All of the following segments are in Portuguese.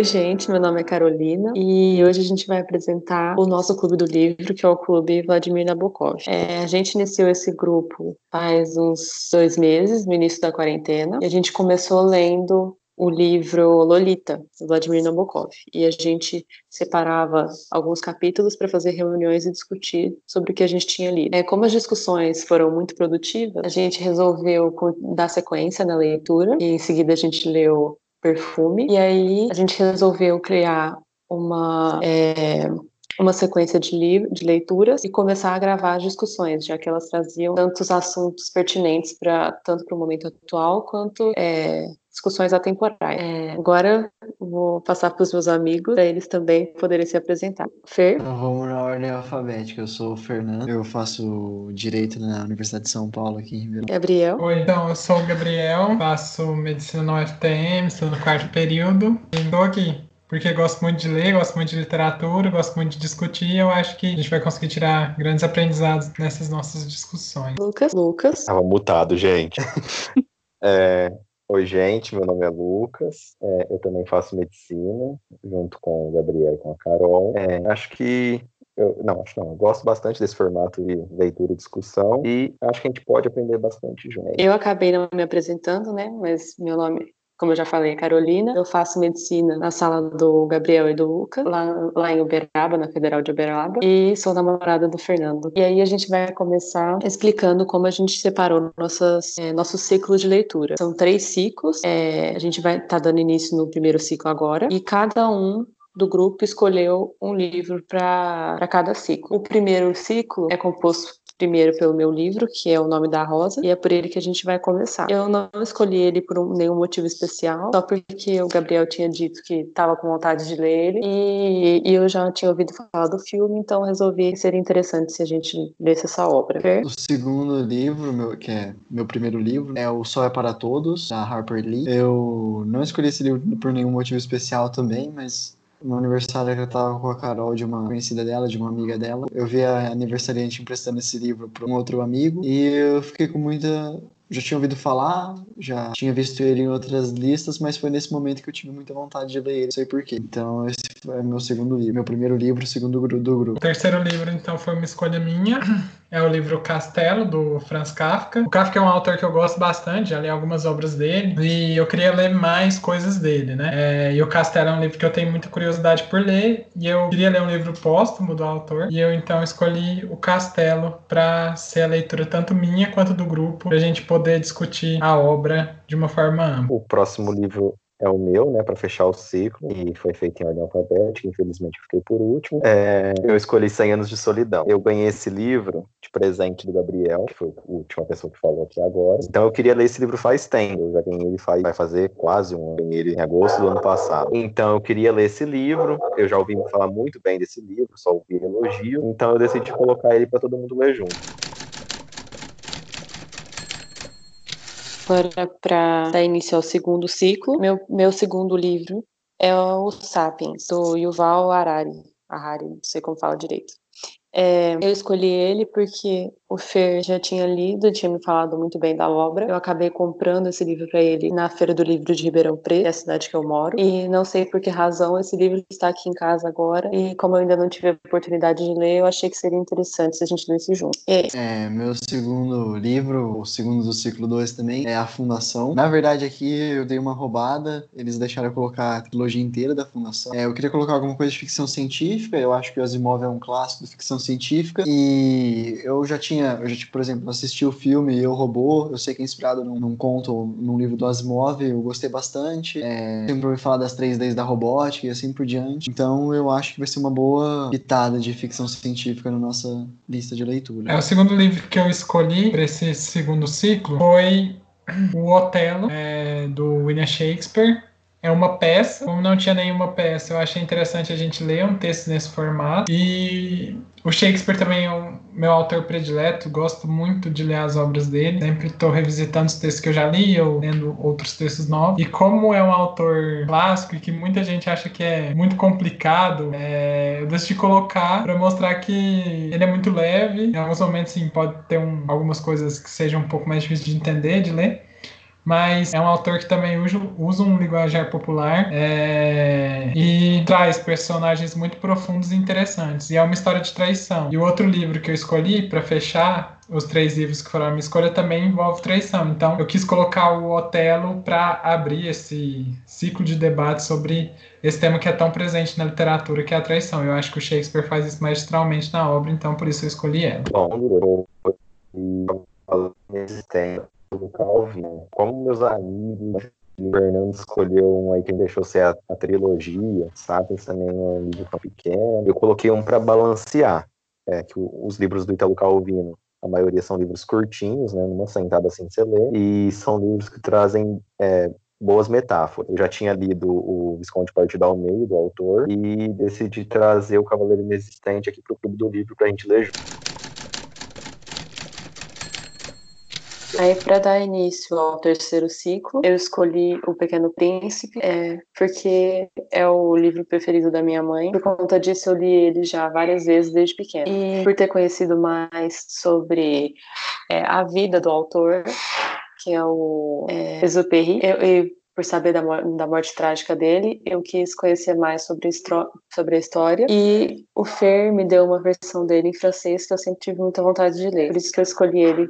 Oi, gente, meu nome é Carolina e hoje a gente vai apresentar o nosso clube do livro, que é o Clube Vladimir Nabokov. É, a gente iniciou esse grupo faz uns dois meses, no início da quarentena, e a gente começou lendo o livro Lolita, do Vladimir Nabokov. E a gente separava alguns capítulos para fazer reuniões e discutir sobre o que a gente tinha lido. É, como as discussões foram muito produtivas, a gente resolveu dar sequência na leitura e em seguida a gente leu perfume. E aí a gente resolveu criar uma, é, uma sequência de, de leituras e começar a gravar as discussões, já que elas traziam tantos assuntos pertinentes para tanto para o momento atual quanto é, discussões atemporais. É, agora vou passar para os meus amigos, para eles também poderem se apresentar. Fer? Então, vamos na ordem alfabética. Eu sou o Fernando, eu faço Direito na Universidade de São Paulo, aqui em Ribeirão. Gabriel? Oi, então, eu sou o Gabriel, faço Medicina no UFTM, estou no quarto período e estou aqui. Porque gosto muito de ler, gosto muito de literatura, gosto muito de discutir. Eu acho que a gente vai conseguir tirar grandes aprendizados nessas nossas discussões. Lucas? Lucas? Tava mutado, gente. é, Oi, gente, meu nome é Lucas, é, eu também faço medicina, junto com o Gabriel e com a Carol. É, acho que. Eu, não, acho não. Eu gosto bastante desse formato de leitura e discussão e acho que a gente pode aprender bastante junto. Eu acabei não me apresentando, né? Mas meu nome como eu já falei, Carolina. Eu faço medicina na sala do Gabriel e do Luca, lá, lá em Uberaba, na Federal de Uberaba, e sou namorada do Fernando. E aí a gente vai começar explicando como a gente separou nossas, é, nosso ciclo de leitura. São três ciclos, é, a gente vai estar tá dando início no primeiro ciclo agora, e cada um do grupo escolheu um livro para cada ciclo. O primeiro ciclo é composto primeiro pelo meu livro, que é O Nome da Rosa, e é por ele que a gente vai começar. Eu não escolhi ele por um, nenhum motivo especial, só porque o Gabriel tinha dito que estava com vontade de ler ele, e, e, eu já tinha ouvido falar do filme, então resolvi seria interessante se a gente lesse essa obra. O segundo livro, meu, que é meu primeiro livro, é O Sol é para Todos, da Harper Lee. Eu não escolhi esse livro por nenhum motivo especial também, mas no aniversário que eu tava com a Carol, de uma conhecida dela, de uma amiga dela. Eu vi a aniversariante emprestando esse livro para um outro amigo e eu fiquei com muita já tinha ouvido falar, já tinha visto ele em outras listas, mas foi nesse momento que eu tive muita vontade de ler ele, não sei porquê. Então, esse é meu segundo livro, meu primeiro livro, segundo do grupo. O terceiro livro, então, foi uma escolha minha. É o livro Castelo, do Franz Kafka. O Kafka é um autor que eu gosto bastante, já li algumas obras dele, e eu queria ler mais coisas dele, né? É, e o Castelo é um livro que eu tenho muita curiosidade por ler, e eu queria ler um livro póstumo do autor, e eu então escolhi o Castelo para ser a leitura tanto minha quanto do grupo, pra gente poder discutir a obra de uma forma ampla. O próximo livro é o meu, né, para fechar o ciclo, e foi feito em ordem alfabética, infelizmente eu fiquei por último. É, eu escolhi 100 Anos de Solidão. Eu ganhei esse livro de presente do Gabriel, que foi a última pessoa que falou aqui agora. Então eu queria ler esse livro faz tempo, eu já ganhei ele faz, vai fazer quase um ano, ele em agosto do ano passado. Então eu queria ler esse livro, eu já ouvi falar muito bem desse livro, só ouvi elogio, então eu decidi colocar ele para todo mundo ler junto. Agora para dar início ao segundo ciclo. Meu, meu segundo livro é o Sapiens, do Yuval Harari. Harari, não sei como fala direito. É, eu escolhi ele porque o Fer já tinha lido, tinha me falado muito bem da obra. Eu acabei comprando esse livro para ele na Feira do Livro de Ribeirão Preto, que é a cidade que eu moro. E não sei por que razão esse livro está aqui em casa agora. E como eu ainda não tive a oportunidade de ler, eu achei que seria interessante se a gente lesse junto. E... É, meu segundo livro, o segundo do ciclo 2 também, é A Fundação. Na verdade, aqui eu dei uma roubada, eles deixaram eu colocar a trilogia inteira da Fundação. É, eu queria colocar alguma coisa de ficção científica, eu acho que o Asimov é um clássico de ficção científica. E eu já tinha, eu já, tipo, por exemplo, assisti o filme Eu Robô, eu sei que é inspirado num, num conto, num livro do Asimov, eu gostei bastante. É, sempre ouvi falar das três leis da robótica e assim por diante. Então eu acho que vai ser uma boa pitada de ficção científica na nossa lista de leitura. É, o segundo livro que eu escolhi para esse segundo ciclo foi o Otelo, é, do William Shakespeare. É uma peça. Como não tinha nenhuma peça, eu achei interessante a gente ler um texto nesse formato. E o Shakespeare também é o meu autor predileto, gosto muito de ler as obras dele. Sempre estou revisitando os textos que eu já li ou lendo outros textos novos. E como é um autor clássico e que muita gente acha que é muito complicado, é, eu decidi colocar para mostrar que ele é muito leve. Em alguns momentos, sim, pode ter um, algumas coisas que sejam um pouco mais difíceis de entender, de ler mas é um autor que também usa, um linguajar popular é, e traz personagens muito profundos e interessantes. E é uma história de traição. E o outro livro que eu escolhi para fechar os três livros que foram a minha escolha também envolve traição. Então, eu quis colocar o Otelo para abrir esse ciclo de debate sobre esse tema que é tão presente na literatura, que é a traição. Eu acho que o Shakespeare faz isso magistralmente na obra, então por isso eu escolhi ela. Bom, do Calvin, como meus amigos, o Fernando escolheu um aí que deixou ser a, a trilogia, Sapiens também é um livro pequeno. Eu coloquei um para balancear, é, que o, os livros do Italo Calvino, a maioria são livros curtinhos, né, numa sentada assim você lê, e são livros que trazem é, boas metáforas. Eu já tinha lido o Visconde Partido ao Meio, do autor, e decidi trazer o Cavaleiro Inexistente aqui para o Clube do Livro para a gente ler junto. Aí, para dar início ao terceiro ciclo, eu escolhi O Pequeno Príncipe, é, porque é o livro preferido da minha mãe. Por conta disso, eu li ele já várias vezes desde pequeno. E por ter conhecido mais sobre é, a vida do autor, que é o é, Exupéry, eu, eu por saber da, da, morte trágica dele, eu quis conhecer mais sobre, sobre a história. E o Fer me deu uma versão dele em francês que eu sempre tive muita vontade de ler. Por isso que eu escolhi ele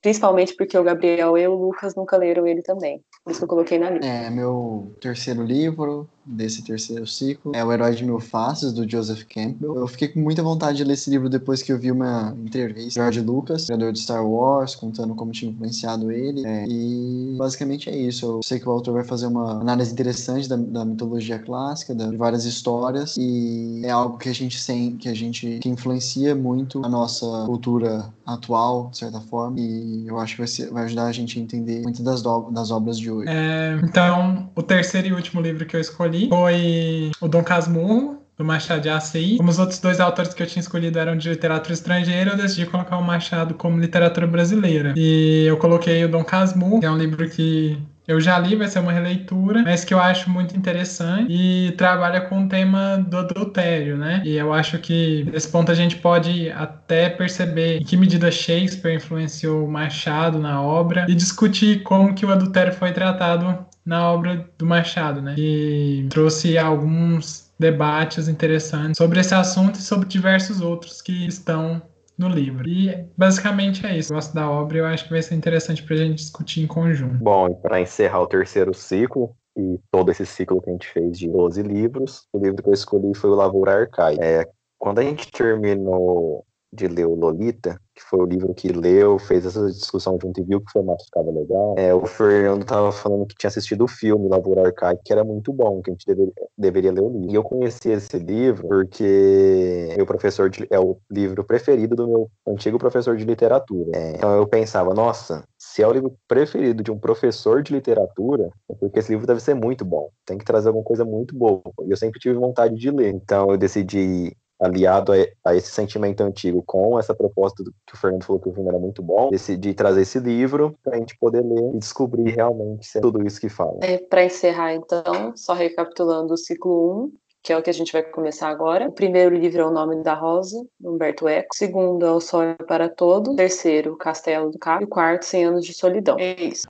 Principalmente porque o Gabriel e o Lucas nunca leram ele também. Por isso que eu coloquei na lista. É, meu terceiro livro desse terceiro ciclo é O Herói de Mil Faces, do Joseph Campbell. Eu fiquei com muita vontade de ler esse livro depois que eu vi uma entrevista do George Lucas, criador de Star Wars, contando como tinha influenciado ele. É, e basicamente é isso. Eu sei que o autor vai fazer uma análise interessante da, da mitologia clássica, da, de várias histórias, e é algo que a gente tem, que a gente que influencia muito a nossa cultura atual, de certa forma, e eu acho que vai, ser, vai ajudar a gente a entender muitas das, das obras de hoje. É, então, o terceiro e último livro que eu escolhi foi o Dom Casmurro, do Machado de Assis. Como os outros dois autores que eu tinha escolhido eram de literatura estrangeira, eu decidi colocar o Machado como literatura brasileira. E eu coloquei o Dom Casmurro, que é um livro que eu já li, vai ser uma releitura, mas que eu acho muito interessante e trabalha com o tema do adultério, né? E eu acho que nesse ponto a gente pode até perceber em que medida Shakespeare influenciou Machado na obra e discutir como que o adultério foi tratado na obra do Machado, né? E trouxe alguns debates interessantes sobre esse assunto e sobre diversos outros que estão no livro. E basicamente é isso. Eu gosto da obra e eu acho que vai ser interessante para a gente discutir em conjunto. Bom, para encerrar o terceiro ciclo, e todo esse ciclo que a gente fez de 12 livros, o livro que eu escolhi foi o Lavoura Arcaica. É, quando a gente terminou de ler o Lolita, que foi o livro que leu, fez essa discussão junto e viu que o formato ficava legal, é, o Fernando estava falando que tinha assistido o filme Lavoura Arcaica, que era muito bom, que a gente deveria, deveria ler o livro. E eu conheci esse livro porque meu professor de, é o livro preferido do meu antigo professor de literatura. É, então eu pensava, nossa, se é o livro preferido de um professor de literatura, é porque esse livro deve ser muito bom. Tem que trazer alguma coisa muito boa. E eu sempre tive vontade de ler. Então eu decidi aliado a, esse sentimento antigo com essa proposta do, que o Fernando falou que o filme era muito bom, decidi trazer esse livro para a gente poder ler e descobrir realmente se é tudo isso que fala. É, para encerrar, então, só recapitulando o ciclo 1, que é o que a gente vai começar agora. O primeiro livro é O Nome da Rosa, Humberto Eco. O segundo é O Sol é para Todos. O terceiro, Castelo do Cabo. E o quarto, Cem Anos de Solidão. É isso.